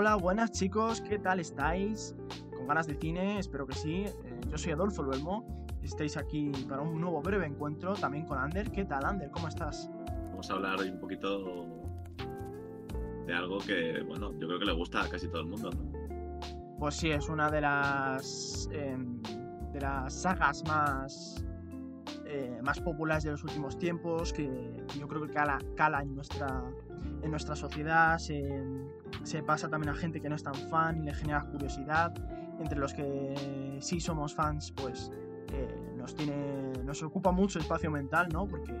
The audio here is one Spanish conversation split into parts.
Hola, buenas chicos, ¿qué tal estáis? ¿Con ganas de cine? Espero que sí. Eh, yo soy Adolfo Luelmo. Estáis aquí para un nuevo breve encuentro también con Ander. ¿Qué tal, Ander? ¿Cómo estás? Vamos a hablar hoy un poquito de algo que, bueno, yo creo que le gusta a casi todo el mundo, ¿no? Pues sí, es una de las em, de las sagas más eh, más populares de los últimos tiempos, que yo creo que cala, cala en nuestra en nuestra sociedad, se, se pasa también a gente que no es tan fan y le genera curiosidad. Entre los que sí somos fans, pues eh, nos tiene nos ocupa mucho espacio mental, ¿no? Porque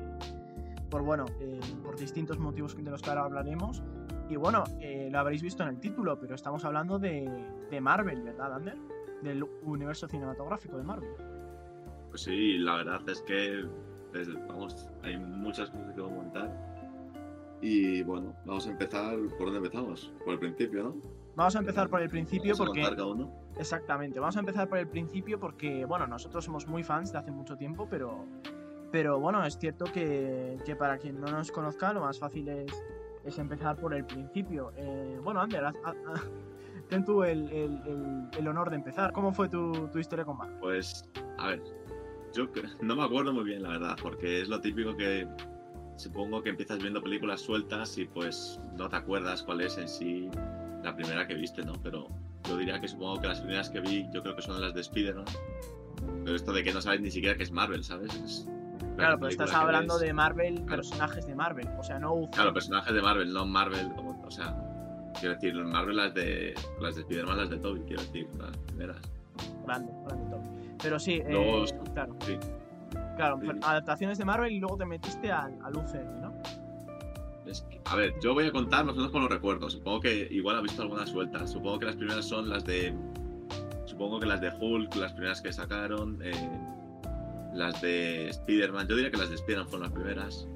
por bueno, eh, por distintos motivos de los que ahora hablaremos. Y bueno, eh, lo habréis visto en el título, pero estamos hablando de, de Marvel, ¿verdad, Ander? Del universo cinematográfico de Marvel. Pues sí, la verdad es que, desde- vamos, hay muchas cosas que comentar. Y bueno, vamos a empezar, ¿por dónde empezamos? Por el principio, ¿no? Vamos a empezar por el principio Vamos a porque... cada uno. Exactamente, vamos a empezar por el principio porque, bueno, nosotros somos muy fans de hace mucho tiempo, pero, pero bueno, es cierto que, que para quien no nos conozca, lo más fácil es, es empezar por el principio. Eh, bueno, Ander, haz- haz- ten tú el, el- el- el honor de empezar. ¿Cómo fue tu, tu historia con Marvel? Pues, a ver, yo no me acuerdo muy bien, la verdad, porque es lo típico que supongo que empiezas viendo películas sueltas y pues no te acuerdas cuál es en sí la primera que viste, ¿no? Pero yo diría que supongo que las primeras que vi yo creo que son las de Spider-Man. Pero esto de que no sabes ni siquiera que es Marvel, ¿sabes? Es la Claro, pero estás hablando ves- de Marvel, Claro. personajes de Marvel, o sea, no UFO. Claro, personajes de Marvel, no Marvel, como, o sea, quiero decir, Marvel las de las de Spider-Man, las de Toby, quiero decir, las primeras. Grande, grande todo. Pero sí, eh, Luego, claro. sí. Claro, Sí. adaptaciones de Marvel y luego te metiste al, al UCM, ¿no? Es que- a ver, yo voy a contar más o menos con los recuerdos. Supongo que igual ha visto algunas sueltas. Supongo que las primeras son las de. Supongo que las de Hulk, las primeras que sacaron. eh, las de Spider-Man. Yo diría que las de Spider-Man fueron las primeras.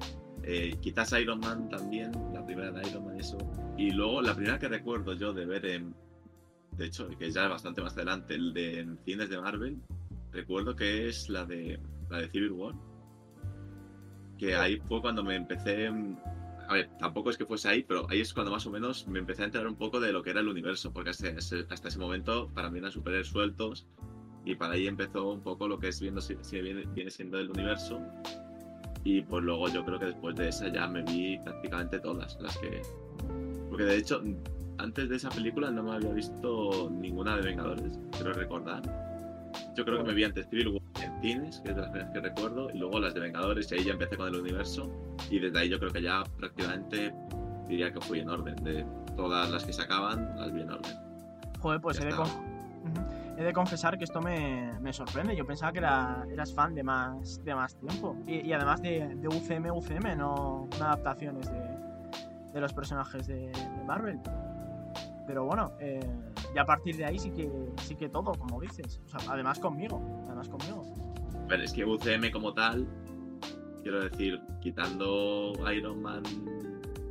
eh, quizás Iron Man también, la primera de Iron Man, eso. Y luego la primera que recuerdo yo de ver en. De hecho, que ya es bastante más adelante, el de en cines de Marvel. Recuerdo que es la de. La de Civil War. Que ahí fue cuando me empecé. A ver, tampoco es que fuese ahí, pero ahí es cuando más o menos me empecé a enterar un poco de lo que era el universo, porque hasta ese, hasta ese momento para mí eran superhéroes sueltos y para ahí empezó un poco lo que es viendo si, si viene, viene siendo el universo. Y pues luego yo creo que después de esa ya me vi prácticamente todas las que. Porque de hecho, antes de esa película no me había visto ninguna de Vengadores, quiero recordar. Yo creo que me vi antes Civil War en cines, que es de las primeras que recuerdo, y luego las de Vengadores, y ahí ya empecé con el universo. Y desde ahí yo creo que ya prácticamente diría que fui en orden. De todas las que sacaban, las vi en orden. Joder, pues he de, con- he de confesar que esto me, me sorprende. Yo pensaba que era, eras fan de más, de más tiempo. Y, y además de, de UCM, UCM, no, no adaptaciones de, de los personajes de Marvel. Pero bueno, eh, y a partir de ahí sí que, sí que todo, como dices. O sea, además conmigo. Además conmigo. Pero es que UCM como tal, quiero decir, quitando Iron Man,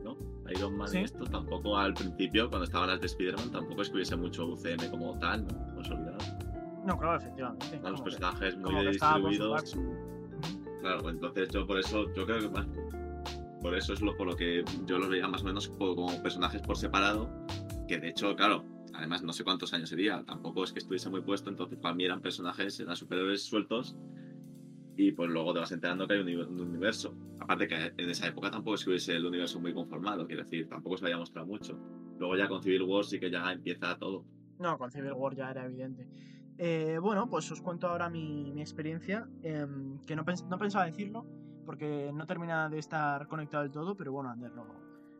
¿no? Iron Man Sí. y esto, tampoco al principio, cuando estaban las de Spider-Man, tampoco es que hubiese mucho UCM como tal, ¿no? No os olvidad. No, claro, efectivamente. Los que- personajes muy distribuidos. Claro, entonces yo por eso, yo creo que más. Por eso es lo por lo que yo los veía más o menos como, como personajes por separado. Que de hecho, claro, además no sé cuántos años sería. Tampoco es que estuviese muy puesto. Entonces para mí eran personajes, eran superhéroes sueltos. Y pues luego te vas enterando que hay un, uni- un universo. Aparte que en esa época tampoco que hubiese el universo muy conformado. Quiero decir, tampoco se había mostrado mucho. Luego ya con Civil War sí que ya empieza todo. No, con Civil War ya era evidente. Eh, bueno, pues os cuento ahora mi, mi experiencia, em, que no, pens- no pensaba decirlo, porque no termina de estar conectado del todo, pero bueno, Ander lo,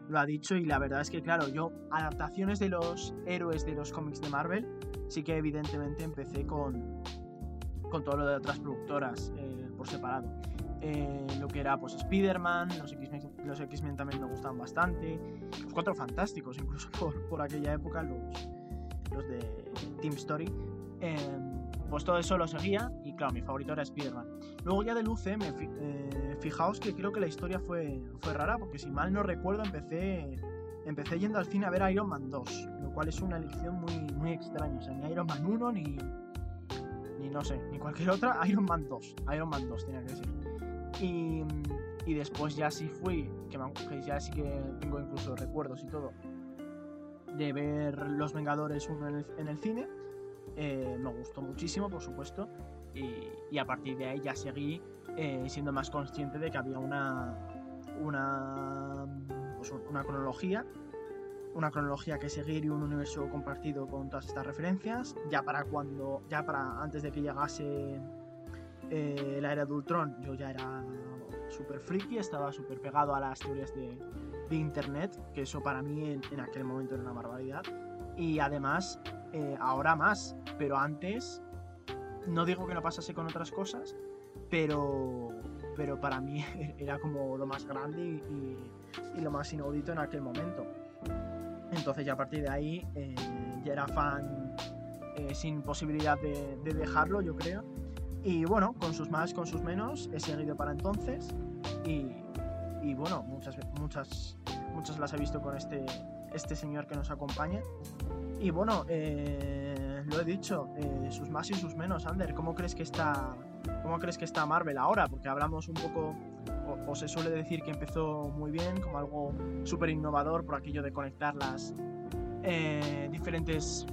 lo ha dicho y la verdad es que, claro, yo adaptaciones de los héroes de los cómics de Marvel, sí que evidentemente empecé con, con todo lo de otras productoras eh, por separado. Eh, lo que era pues Spider-Man, los X-Men los X-Men también me gustan bastante, los Cuatro Fantásticos incluso por, por aquella época, los, los de Team Story, eh, pues todo eso lo seguía y claro, mi favorito era Spider-Man. Luego ya del UCM, eh, fijaos que creo que la historia fue, fue rara porque si mal no recuerdo empecé, empecé yendo al cine a ver Iron Man 2, lo cual es una elección muy, muy extraña, o sea, ni Iron Man 1 ni, ni no sé, ni cualquier otra, Iron Man 2, Iron Man 2 tenía que decir. Y, y después ya sí fui, que, ya sí que tengo incluso recuerdos y todo, de ver Los Vengadores 1 en en el cine. Eh, me gustó muchísimo, por supuesto. Y, y, a partir de ahí ya seguí eh, siendo más consciente de que había una, una, pues una cronología. Una cronología que seguir y un universo compartido con todas estas referencias. Ya para cuando. Ya para antes de que llegase eh, la era de Ultron, yo ya era súper friki, estaba súper pegado a las teorías de, de, internet, que eso para mí en, en, aquel momento era una barbaridad. Y además, eh, ahora más, pero antes, no digo que no pasase con otras cosas, pero, pero para mí era como lo más grande y, lo más inaudito en aquel momento. Entonces ya a partir de ahí eh, ya era fan eh, sin posibilidad de, de dejarlo, yo creo. Y bueno, con sus más, con sus menos, he seguido para entonces. Y, y, bueno, muchas, muchas, muchas las he visto con este, este señor que nos acompaña. Y bueno, eh, lo he dicho, eh, sus más y sus menos. Ander, ¿cómo crees que está, cómo crees que está Marvel ahora? Porque hablamos un poco, o, o se suele decir que empezó muy bien, como algo súper innovador por aquello de conectar las eh, diferentes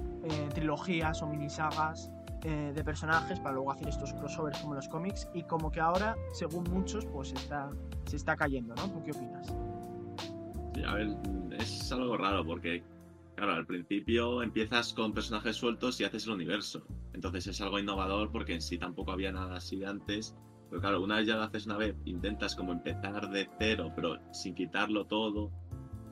trilogías o minisagas eh, de personajes para luego hacer estos crossovers como los cómics y como que ahora, según muchos, pues está, se está cayendo, ¿no? ¿Tú qué opinas? Es algo raro porque, claro, al principio empiezas con personajes sueltos y haces el universo. Entonces es algo innovador porque en sí tampoco había nada así de antes. Pero claro, una vez ya lo haces una vez, intentas como empezar de cero, pero sin quitarlo todo.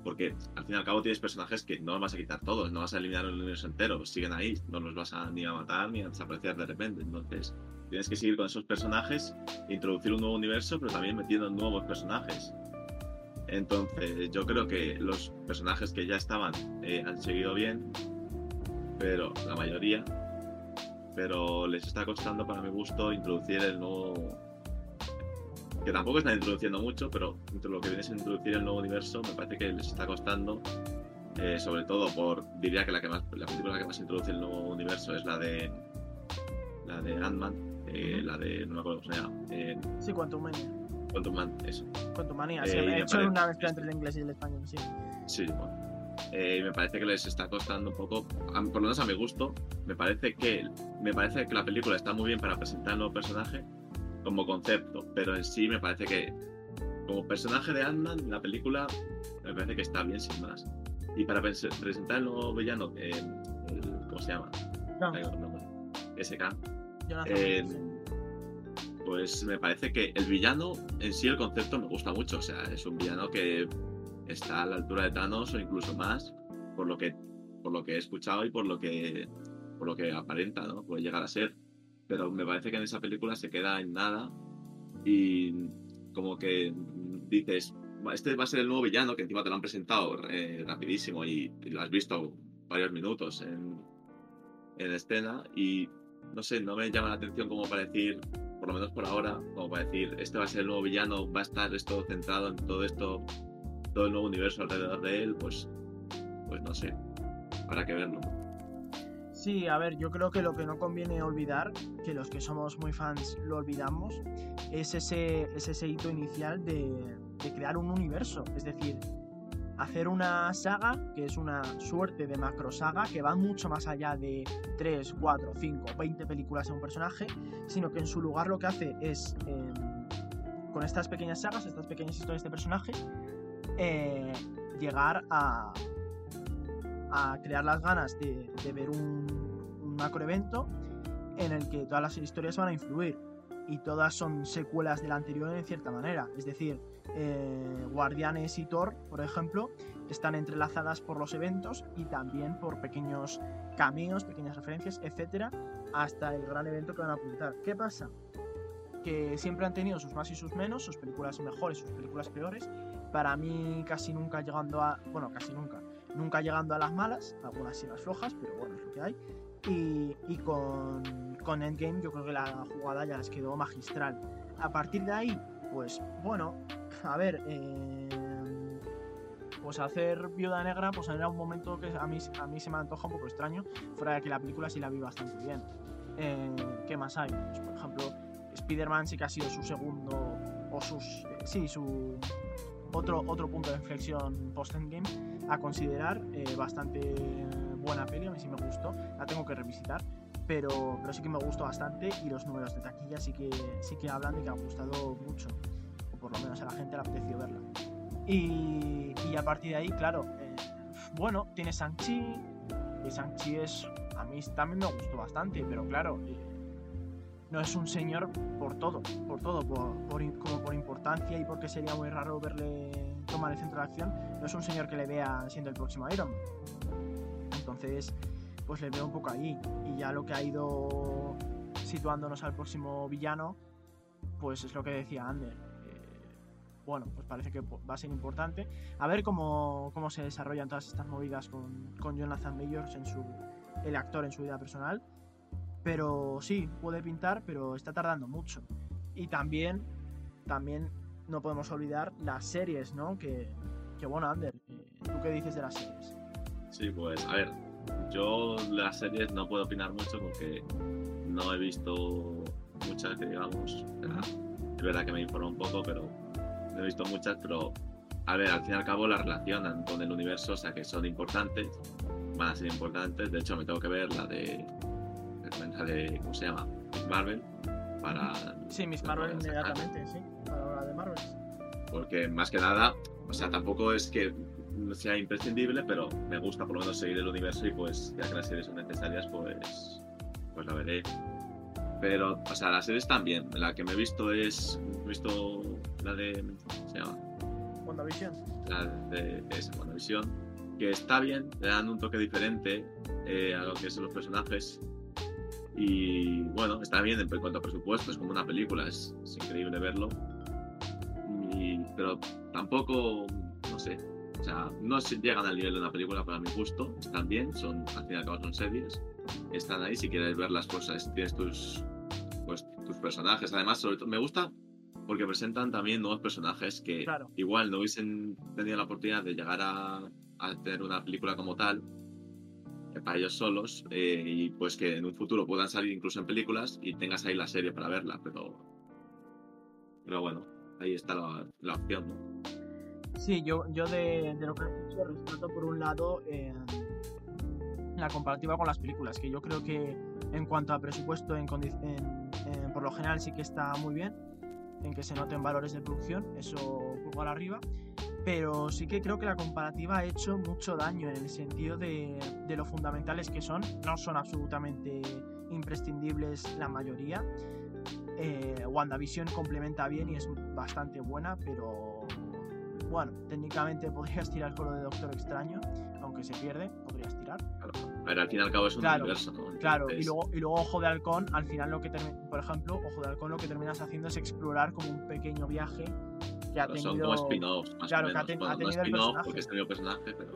Porque al fin y al cabo tienes personajes que no vas a quitar todos, no vas a eliminar el universo entero, siguen ahí, no los vas a ni a matar ni a desaparecer de repente. Entonces tienes que seguir con esos personajes, introducir un nuevo universo, pero también metiendo nuevos personajes. Entonces yo creo que los personajes que ya estaban eh, han seguido bien, pero la mayoría, pero les está costando para mi gusto introducir el nuevo que tampoco están introduciendo mucho, pero entre lo que viene a introducir el nuevo universo, me parece que les está costando, eh, sobre todo por, diría que la, que más, la película que más introduce el nuevo universo es la de la de Ant-Man, eh, la de, no me acuerdo cómo se llama. Sí, Quantum Mania. Quantum Man, eso. Quantum Mania, sí, he hecho una mezcla entre el inglés y el español, sí. Sí, bueno. Eh, me parece que les está costando un poco, a, por lo menos a mi gusto, me parece que me parece que la película está muy bien para presentar un nuevo personaje, como concepto, pero en sí me parece que como personaje de Ant-Man, la película me parece que está bien sin más. Y para presentar el nuevo villano, eh, el, ¿cómo se llama? No. SK. Eh, pues me parece que el villano en sí, el concepto me gusta mucho. O sea, es un villano que está a la altura de Thanos o incluso más, por lo que, por lo que he escuchado y por lo que, por lo que aparenta, ¿no? Puede llegar a ser pero me parece que en esa película se queda en nada y como que dices, este va a ser el nuevo villano, que encima te lo han presentado eh, rapidísimo y, lo has visto varios minutos en, en escena y no sé, no me llama la atención como para decir, por lo menos por ahora, como para decir, este va a ser el nuevo villano, va a estar esto centrado en todo esto, todo el nuevo universo alrededor de él, pues, pues no sé, habrá que verlo. Sí, a ver, yo creo que lo que no conviene olvidar, que los que somos muy fans lo olvidamos, es ese, es ese hito inicial de, de, crear un universo. Es decir, hacer una saga que es una suerte de macro saga que va mucho más allá de 3, 4, 5, 20 películas de un personaje, sino que en su lugar lo que hace es, eh, con estas pequeñas sagas, estas pequeñas historias de personaje, eh, llegar a, a crear las ganas de, ver un, un, macro evento en el que todas las historias van a influir y todas son secuelas del anterior en cierta manera. Es decir, eh, Guardianes y Thor, por ejemplo, están entrelazadas por los eventos y también por pequeños cameos, pequeñas referencias, etcétera, hasta el gran evento que van a apuntar. ¿Qué pasa? Que siempre han tenido sus más y sus menos, sus películas mejores, sus películas peores. Para mí, casi nunca llegando a. Bueno, casi nunca nunca llegando a las malas, algunas sí más flojas, pero bueno, es lo que hay. Y, y con, con, Endgame yo creo que la jugada ya les quedó magistral. A partir de ahí, pues bueno, a ver, eh, pues hacer Viuda Negra, pues era un momento que a mí, a mí se me antoja un poco extraño, fuera de que la película sí la vi bastante bien. Eh, ¿Qué más hay? Pues, por ejemplo, Spider-Man sí que ha sido su segundo, o sus, eh, sí, su otro, otro punto de inflexión post-endgame a considerar. bastante buena peli, a mí sí me gustó. La tengo que revisitar. Pero, pero sí que me gustó bastante y los números de taquilla sí que, sí que hablan de que ha gustado mucho. O por lo menos a la gente le apreció verla. Y, y a partir de ahí, claro, eh, bueno, tiene Shang-Chi. Que Shang-Chi es. A mí también me gustó bastante, pero claro, eh, no es un señor por todo, por todo, por, por como por importancia y porque sería muy raro verle tomar el centro de acción. No es un señor que le vea siendo el próximo Iron. Entonces, pues le veo un poco ahí. Y ya lo que ha ido situándonos al próximo villano, pues es lo que decía Ander. Bueno, pues parece que va a ser importante. A ver cómo, cómo se desarrollan todas estas movidas con, con Jonathan Majors en su. el actor en su vida personal. Pero sí, puede pintar, pero está tardando mucho. Y también, también no podemos olvidar las series, ¿no? Que, que bueno, Ander, eh, ¿tú qué dices de las series? Sí, pues a ver, yo las series no puedo opinar mucho porque no he visto muchas que digamos. es verdad que me informo un poco, pero no he visto muchas, pero a ver, al fin y al cabo la relacionan con el universo, o sea que son importantes, van a ser importantes. De hecho, me tengo que ver la de, la de ¿cómo se llama? Miss Marvel para Sí, Miss Marvel inmediatamente, sí, para la de Marvel. porque más que nada, o sea, tampoco es que sea imprescindible, pero me gusta por lo menos seguir el universo y pues ya que las series son necesarias, pues, pues la veré. Pero, o sea, las series también. La que me he visto es, he visto la de, ¿cómo se llama? WandaVision. La de esa WandaVision, que está bien, le dan un toque diferente eh, a lo que son los personajes. Y bueno, está bien en cuanto a presupuesto, es como una película, es, es increíble verlo. Y- pero tampoco, no sé, o sea, no se llegan al nivel de una película para mi gusto, están bien, son, al fin y al cabo son series, están ahí, si quieres ver las cosas, tienes tus, pues, tus personajes. Además, sobre todo, me gusta porque presentan también nuevos personajes que Claro. igual no hubiesen tenido la oportunidad de llegar a, a tener una película como tal eh, para ellos solos eh, y pues que en un futuro puedan salir incluso en películas y tengas ahí la serie para verla, pero pero bueno, ahí está la, la opción, ¿no? Sí, yo, yo de, de lo que he dicho rescato por un lado eh, la comparativa con las películas, que yo creo que en cuanto a presupuesto en, en- en- por lo general sí que está muy bien, en que se noten valores de producción, eso pulgar arriba, pero sí que creo que la comparativa ha hecho mucho daño en el sentido de, de lo fundamentales que son, no son absolutamente imprescindibles la mayoría. Eh, WandaVision complementa bien y es bastante buena, pero bueno, técnicamente podrías tirar con lo de Doctor Extraño, aunque se pierde, podrías tirar. Claro. A ver, al fin y al cabo es un Claro, universo, ¿no? Claro, y luego, y luego Ojo de Halcón, al final lo que por ejemplo, Ojo de Halcón lo que terminas haciendo es explorar como un pequeño viaje que ha claro, tenido... son como spin-offs, más claro, o que ha ten- Bueno, ha no tenido el spin-off porque es el mismo personaje, pero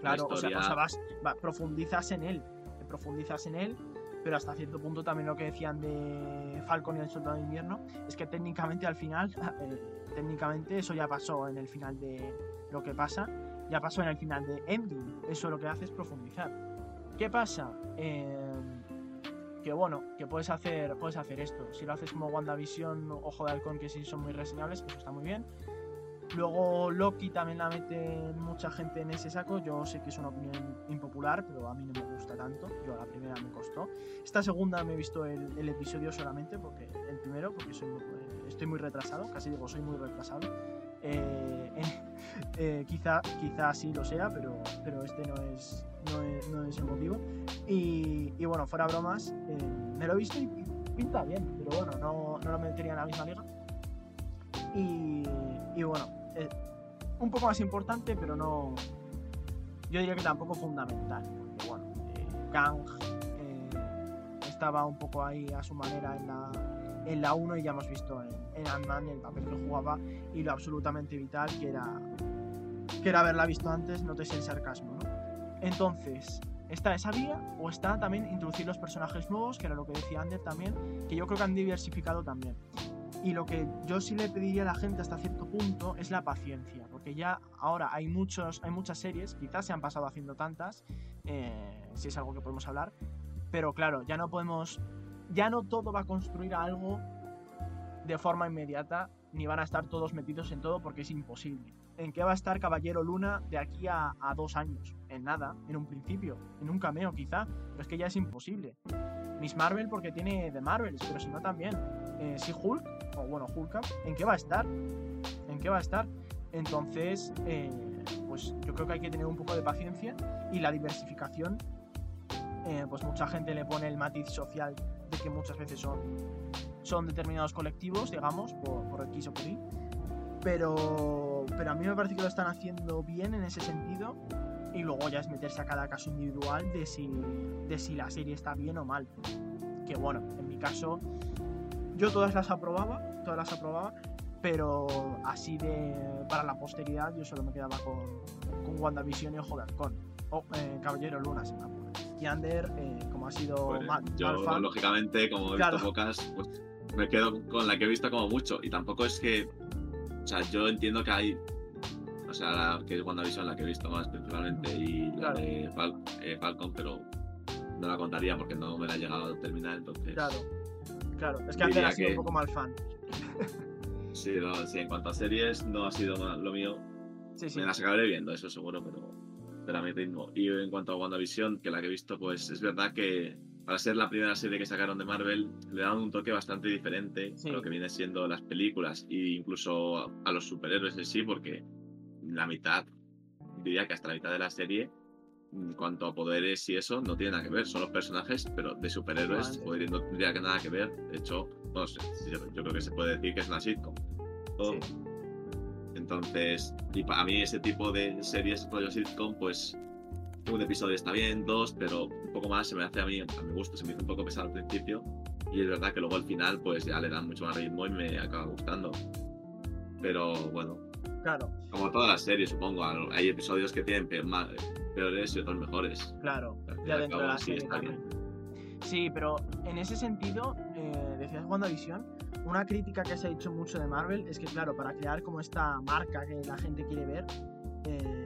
Claro, o sea, o sea, vas, va- profundizas en él, profundizas en él, pero hasta cierto punto también lo que decían de Falcon y el Soldado de Invierno es que técnicamente al final, eh, técnicamente eso ya pasó en el final de lo que pasa, ya pasó en el final de Endgame, eso lo que hace es profundizar. ¿Qué pasa? Eh, que bueno, que puedes hacer, puedes hacer esto. Si lo haces como WandaVision, Ojo de Halcón, que sí son muy reseñables, pues está muy bien. Luego Loki también la mete mucha gente en ese saco. Yo sé que es una opinión impopular, pero a mí no me gusta tanto. Yo la primera me costó. Esta segunda me he visto el, el episodio solamente, porque el primero, porque soy eh, estoy muy retrasado, casi digo, soy muy retrasado. Eh, eh, eh, quizá, quizá sí lo sea, pero, pero este no es, no es, no es el motivo. Y, y bueno, fuera bromas, eh, me lo he visto y pinta bien, pero bueno, no, no lo metería en la misma liga. Y, y bueno, eh, un poco más importante, pero no. Yo diría que tampoco fundamental, porque bueno, eh, Kang eh, estaba un poco ahí a su manera en la, en la 1 y ya hemos visto en, en Ant-Man el papel que jugaba y lo absolutamente vital que era, que era haberla visto antes, no te sé el sarcasmo, ¿no? Entonces, ¿está esa vía o está también introducir los personajes nuevos, que era lo que decía Ander también, que yo creo que han diversificado también? Y lo que yo sí le pediría a la gente hasta cierto punto es la paciencia, porque ya ahora hay muchos, hay muchas series, quizás se han pasado haciendo tantas, eh, si es algo que podemos hablar, pero claro, ya no podemos, ya no todo va a construir algo de forma inmediata ni van a estar todos metidos en todo porque es imposible. ¿En qué va a estar Caballero Luna de aquí a, dos años? En nada, en un principio, en un cameo quizá, pero es que ya es imposible. Miss Marvel porque tiene de Marvels, pero si no también. Eh, si Hulk, o bueno, Hulk, ¿en qué va a estar? ¿En qué va a estar? Entonces, eh, pues yo creo que hay que tener un poco de paciencia y la diversificación, eh, pues mucha gente le pone el matiz social de que muchas veces son, son determinados colectivos, digamos, por, por X o por Y. Pero, pero a mí me parece que lo están haciendo bien en ese sentido y luego ya es meterse a cada caso individual de si, de si la serie está bien o mal. Que bueno, en mi caso, yo todas las aprobaba, todas las aprobaba, pero así de para la posteridad yo solo me quedaba con, con WandaVision y Ojo de Halcón. O eh, Caballero Luna, se me. Y Ander, eh, como ha sido Pues, mal, yo, lógicamente, como he Claro. visto pocas, pues me quedo con la que he visto como mucho. Y tampoco es que. O sea, yo entiendo que hay. O sea, la que es WandaVision la que he visto más principalmente y la de Fal- eh, Falcon, pero no la contaría porque no me la he llegado a terminar. Entonces, claro. Claro, es que Ander ha sido que- un poco mal fan. sí, no, sí, en cuanto a series, no ha sido ma- lo mío. Sí, sí. Me las acabaré viendo, eso seguro, pero, pero a mi ritmo. Y en cuanto a WandaVision, que la que he visto, pues es verdad que para ser la primera serie que sacaron de Marvel, le dan un toque bastante diferente Sí. a lo que viene siendo las películas e incluso a, los superhéroes en sí, porque la mitad, diría que hasta la mitad de la serie, en cuanto a poderes y eso, no tiene nada que ver. Son los personajes, pero de superhéroes Vale. no tendría que nada que ver. De hecho, no sé, yo yo creo que se puede decir que es una sitcom. Todo. Sí. Entonces, y para mí ese tipo de series rollo sitcom, pues un episodio está bien, dos, pero un poco más se me hace a mí, a mi gusto, se me hizo un poco pesado al principio. Y es verdad que luego al final, pues ya le dan mucho más ritmo y me acaba gustando. Pero bueno, Claro, como todas las series, supongo, hay episodios que tienen peores y otros mejores. claro. Ya dentro de la sí, serie está bien. Sí, pero en ese sentido, eh, decías WandaVision, una crítica que se ha hecho mucho de Marvel es que, claro, para crear como esta marca que la gente quiere ver, eh,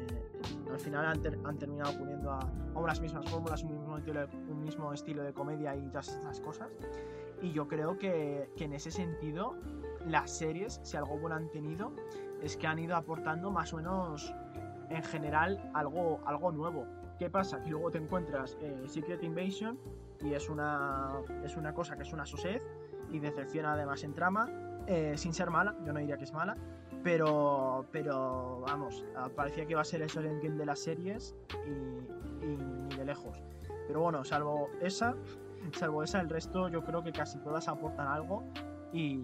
al final han, ter- han terminado poniendo a, a unas mismas fórmulas, un mismo, estilo un mismo estilo de comedia y todas estas cosas. Y yo creo que, que en ese sentido, las series, si algo bueno han tenido, es que han ido aportando más o menos, en general, algo, algo nuevo. ¿Qué pasa? Que luego te encuentras eh, Secret Invasion y es una, es una cosa que es una sosez y decepciona además en trama, eh, sin ser mala, yo no diría que es mala, pero, pero vamos, parecía que iba a ser el endgame de las series y, ni de lejos. Pero bueno, salvo esa, salvo esa, el resto yo creo que casi todas aportan algo y,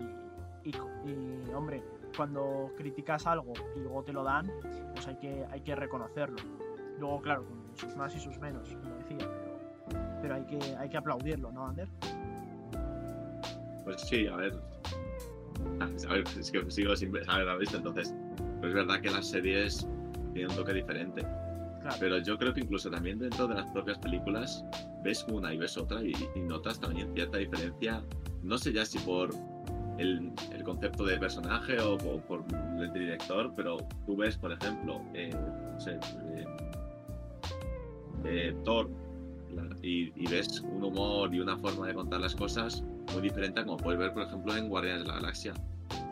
y, y, hombre, cuando criticas algo y luego te lo dan, pues hay que, hay que reconocerlo. Luego, claro, con sus más y sus menos, como decía, pero, pero hay, que, hay que aplaudirlo, ¿no, Ander? Pues sí, a ver. A ver, es que sigo sin haberla visto, entonces. Pero es verdad que las series tienen un toque diferente. Claro. Pero yo creo que incluso también dentro de las propias películas ves una y ves otra y, y notas también cierta diferencia. No sé ya si por el, el concepto de personaje o, por- por el director, pero tú ves, por ejemplo, eh, no sé, eh, eh, Thor la- y, y ves un humor y una forma de contar las cosas muy diferente a como puedes ver, por ejemplo, en Guardianes de la Galaxia.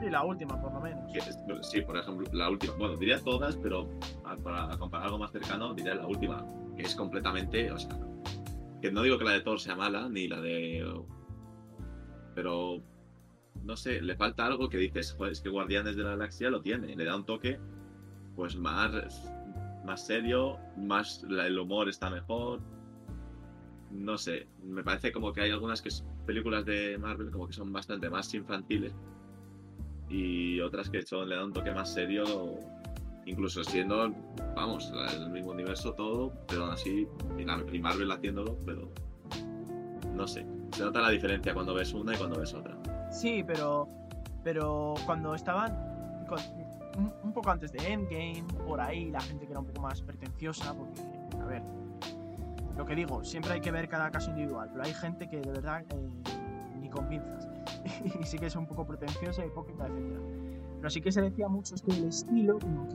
Sí, la última, por lo menos. Es- sí, por ejemplo, la última. Bueno, diría todas, pero a- para comparar algo más cercano, diría la última, que es completamente, o sea, que no digo que la de Thor sea mala, ni la de... Pero, no sé, le falta algo que dices, joder, es que Guardianes de la Galaxia lo tiene, le da un toque, pues más, más serio, más el humor está mejor. No sé, me parece como que hay algunas que películas de Marvel como que son bastante más infantiles y otras que son, le dan un toque más serio, incluso siendo, vamos, el mismo universo todo, pero aún así, y Marvel haciéndolo, pero no sé, se nota la diferencia cuando ves una y cuando ves otra. Sí, pero, pero cuando estaban un poco antes de Endgame, por ahí, la gente que era un poco más pretenciosa, porque, a ver, lo que digo, siempre hay que ver cada caso individual, pero hay gente que de verdad eh, ni con pinzas. y sí que es un poco pretenciosa, hipócrita, etc. Pero sí que se decía mucho es que el estilo, como que,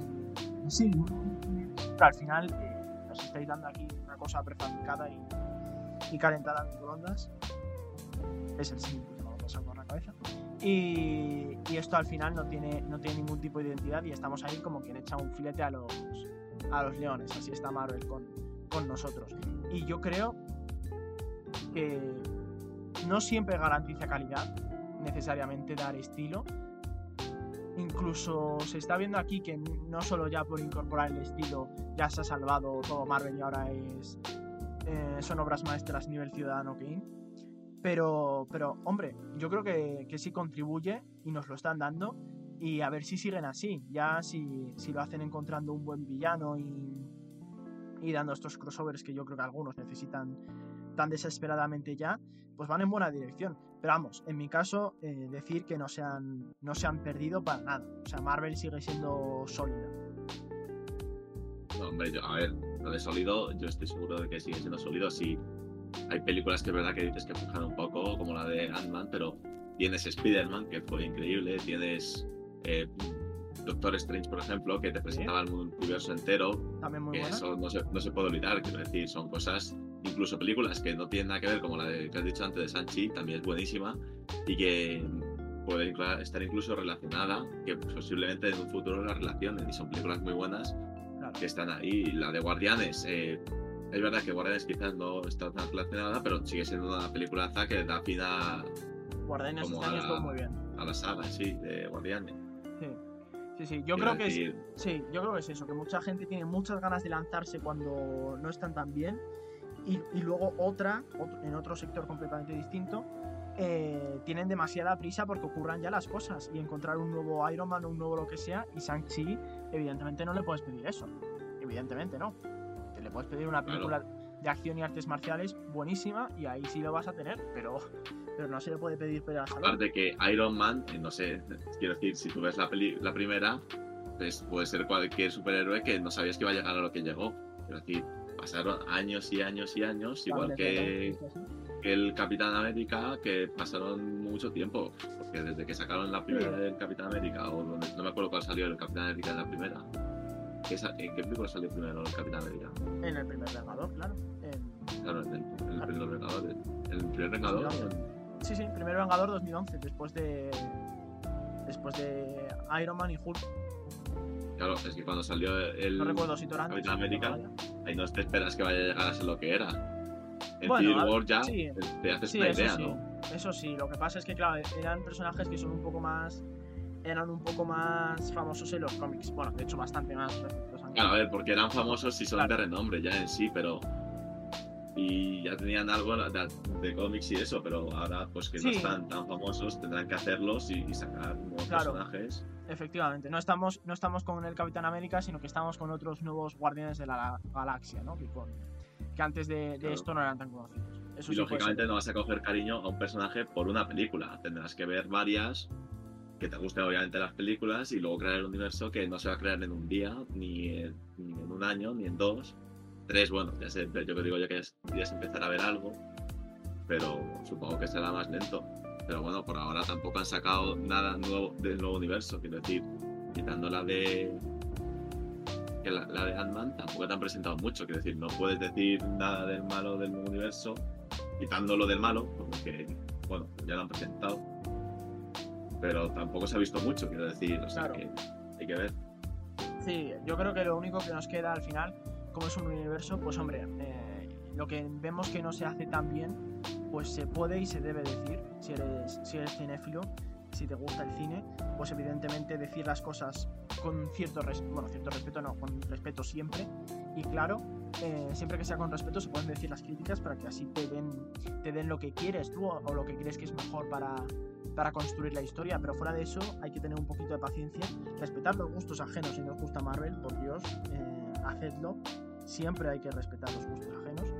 pero al final eh, estáis dando aquí una cosa prefabricada y, y calentada en microondas. Es el símil que llama cosa con la cabeza. Y, y, esto al final no tiene, no tiene ningún tipo de identidad y estamos ahí como quien echa un filete a los, a los leones. Así está Marvel con, con nosotros. Y yo creo que no siempre garantiza calidad, necesariamente dar estilo. Incluso se está viendo aquí que no solo ya por incorporar el estilo ya se ha salvado todo Marvel y ahora es eh, son obras maestras nivel Ciudadano Kane. Pero, pero hombre, yo creo que, que sí contribuye y nos lo están dando. Y a ver si siguen así. Ya si, si lo hacen encontrando un buen villano y, y dando estos crossovers que yo creo que algunos necesitan tan desesperadamente ya, pues van en buena dirección. Pero vamos, en mi caso, eh, decir que no se, han, no se han perdido para nada. O sea, Marvel sigue siendo sólida. Hombre, yo, a ver, lo de sólido, yo estoy seguro de que sigue siendo sólido. Sí, hay películas que es verdad que dices que fijan un poco, como la de Ant-Man, pero tienes Spider-Man, que fue increíble, tienes eh, Doctor Strange, por ejemplo, que te presentaba el universo entero. También muy que buena. eso no se, no se puede olvidar, quiero decir, son cosas, incluso películas que no tienen nada que ver, como la de, que has dicho antes de Sanchi, también es buenísima, y que puede estar incluso relacionada, que posiblemente en un futuro la relacionen, y son películas muy buenas Claro. que están ahí. La de Guardianes, eh, es verdad que Guardianes quizás no está tan relacionada, pero sigue siendo una peliculaza que da fin a, Guardianes este año estuvo muy bien. a la saga, sí, de Guardianes. Sí, sí. Yo creo que es, sí, yo creo que es eso, que mucha gente tiene muchas ganas de lanzarse cuando no están tan bien. Y, y luego otra, ot- en otro sector completamente distinto, eh, tienen demasiada prisa porque ocurran ya las cosas y encontrar un nuevo Iron Man o un nuevo lo que sea. Y Shang-Chi, evidentemente no le puedes pedir eso. Evidentemente no. Te le puedes pedir una Claro. De acción y artes marciales buenísima y ahí sí lo vas a tener, pero, pero no se le puede pedir salón. aparte que Iron Man, eh, no sé, quiero decir, si tú ves la, peli- la primera, pues puede ser cualquier superhéroe que no sabías que iba a llegar a lo que llegó. Quiero decir, pasaron años y años y años, igual que, que el Capitán América, que pasaron mucho tiempo, porque desde que sacaron la primera Sí. del Capitán América, o no me acuerdo cuál salió el Capitán América en la primera. ¿Qué sa- ¿En qué película salió primero el Capitán América? En el primer Vengador, claro. En el, en el primer Vengador. En el primer Vengador. 2011. Sí, sí, primer Vengador 2011, después de. Después de Iron Man y Hulk. Claro, es que cuando salió el No recuerdo si. Capitán América, ahí no te esperas que vaya a llegar a ser lo que era. En Bueno, Civil War ya sí. te haces Sí, una idea, sí. ¿no? Eso sí, lo que pasa es que, claro, eran personajes que son un poco más. Eran un poco más famosos en los cómics. Bueno, de hecho, bastante más Claro, a ver, porque eran famosos y son Claro. de renombre ya en sí, pero. Y ya tenían algo de, de cómics y eso, pero ahora, pues que no están tan famosos, tendrán que hacerlos y, y sacar nuevos Claro. personajes. Efectivamente, no estamos, no estamos con el Capitán América, sino que estamos con otros nuevos guardianes de la galaxia, ¿no? Que, con- que antes de, de Claro. esto no eran tan conocidos. Eso y sí lógicamente no vas a coger cariño a un personaje por una película. Tendrás que ver varias que te gusten obviamente las películas y luego crear el universo que no se va a crear en un día, ni en, ni en un año, ni en dos. Tres, bueno, ya sé, yo que digo ya que ya es empezar a ver algo, pero supongo que será más lento. Pero bueno, por ahora tampoco han sacado nada nuevo del nuevo universo, quiero decir, quitando la de que la, la de Ant-Man tampoco te han presentado mucho, quiero decir, no puedes decir nada del malo del nuevo universo, quitándolo del malo, porque, bueno, ya lo han presentado, pero tampoco se ha visto mucho, quiero decir, o sea Claro. que hay que ver. Sí, yo creo que lo único que nos queda al final, como es un universo, pues hombre, eh, lo que vemos que no se hace tan bien, pues se puede y se debe decir, si eres, si eres cinéfilo, si te gusta el cine, pues evidentemente decir las cosas con cierto, res- bueno, cierto respeto, no, con respeto siempre, y claro, eh, siempre que sea con respeto se pueden decir las críticas para que así te den, te den lo que quieres tú o, o lo que crees que es mejor para, para construir la historia, pero fuera de eso hay que tener un poquito de paciencia, respetar los gustos ajenos. Si nos gusta Marvel, por Dios, eh, hacedlo, siempre hay que respetar los gustos ajenos.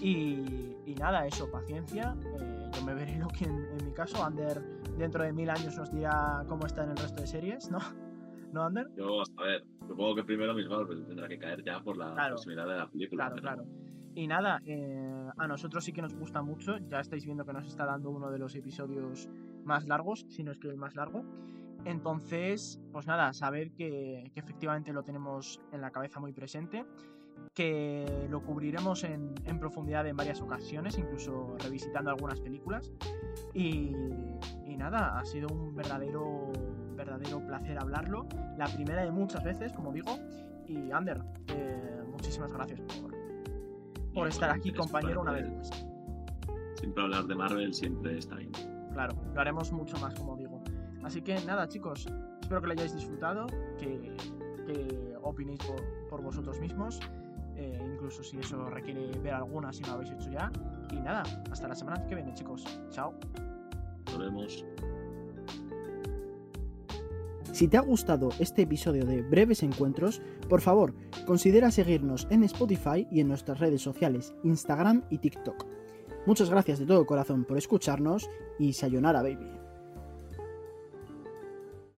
Y, y nada, eso, paciencia. eh, yo me veré lo que en, en mi caso, Ander dentro de mil años nos dirá cómo está en el resto de series, ¿no? ¿No, Ander? Yo, a ver, supongo que primero mis Marvel tendrá que caer ya por la Claro. proximidad de la película. Claro, pero- claro. Y nada, eh, a nosotros sí que nos gusta mucho. Ya estáis viendo que nos está dando uno de los episodios más largos, si no es que el más largo. Entonces, pues nada, saber que, que efectivamente lo tenemos en la cabeza muy presente, que lo cubriremos en, en profundidad en varias ocasiones, incluso revisitando algunas películas. Y, y nada, ha sido un verdadero, verdadero placer hablarlo. La primera de muchas veces, como digo. Y Ander, eh, muchísimas gracias por, por estar aquí, compañero, una vez más. Siempre hablar de Marvel siempre está bien. Claro, lo haremos mucho más, como digo. Así que nada, chicos, espero que lo hayáis disfrutado, que, que opinéis por, por vosotros mismos, eh, incluso si eso requiere ver alguna si no lo habéis hecho ya. Y nada, hasta la semana que viene, chicos. Chao. Nos vemos. Si te ha gustado este episodio de Breves Encuentros, por favor, considera seguirnos en Spotify y en nuestras redes sociales, Instagram y TikTok. Muchas gracias de todo corazón por escucharnos y sayonara baby.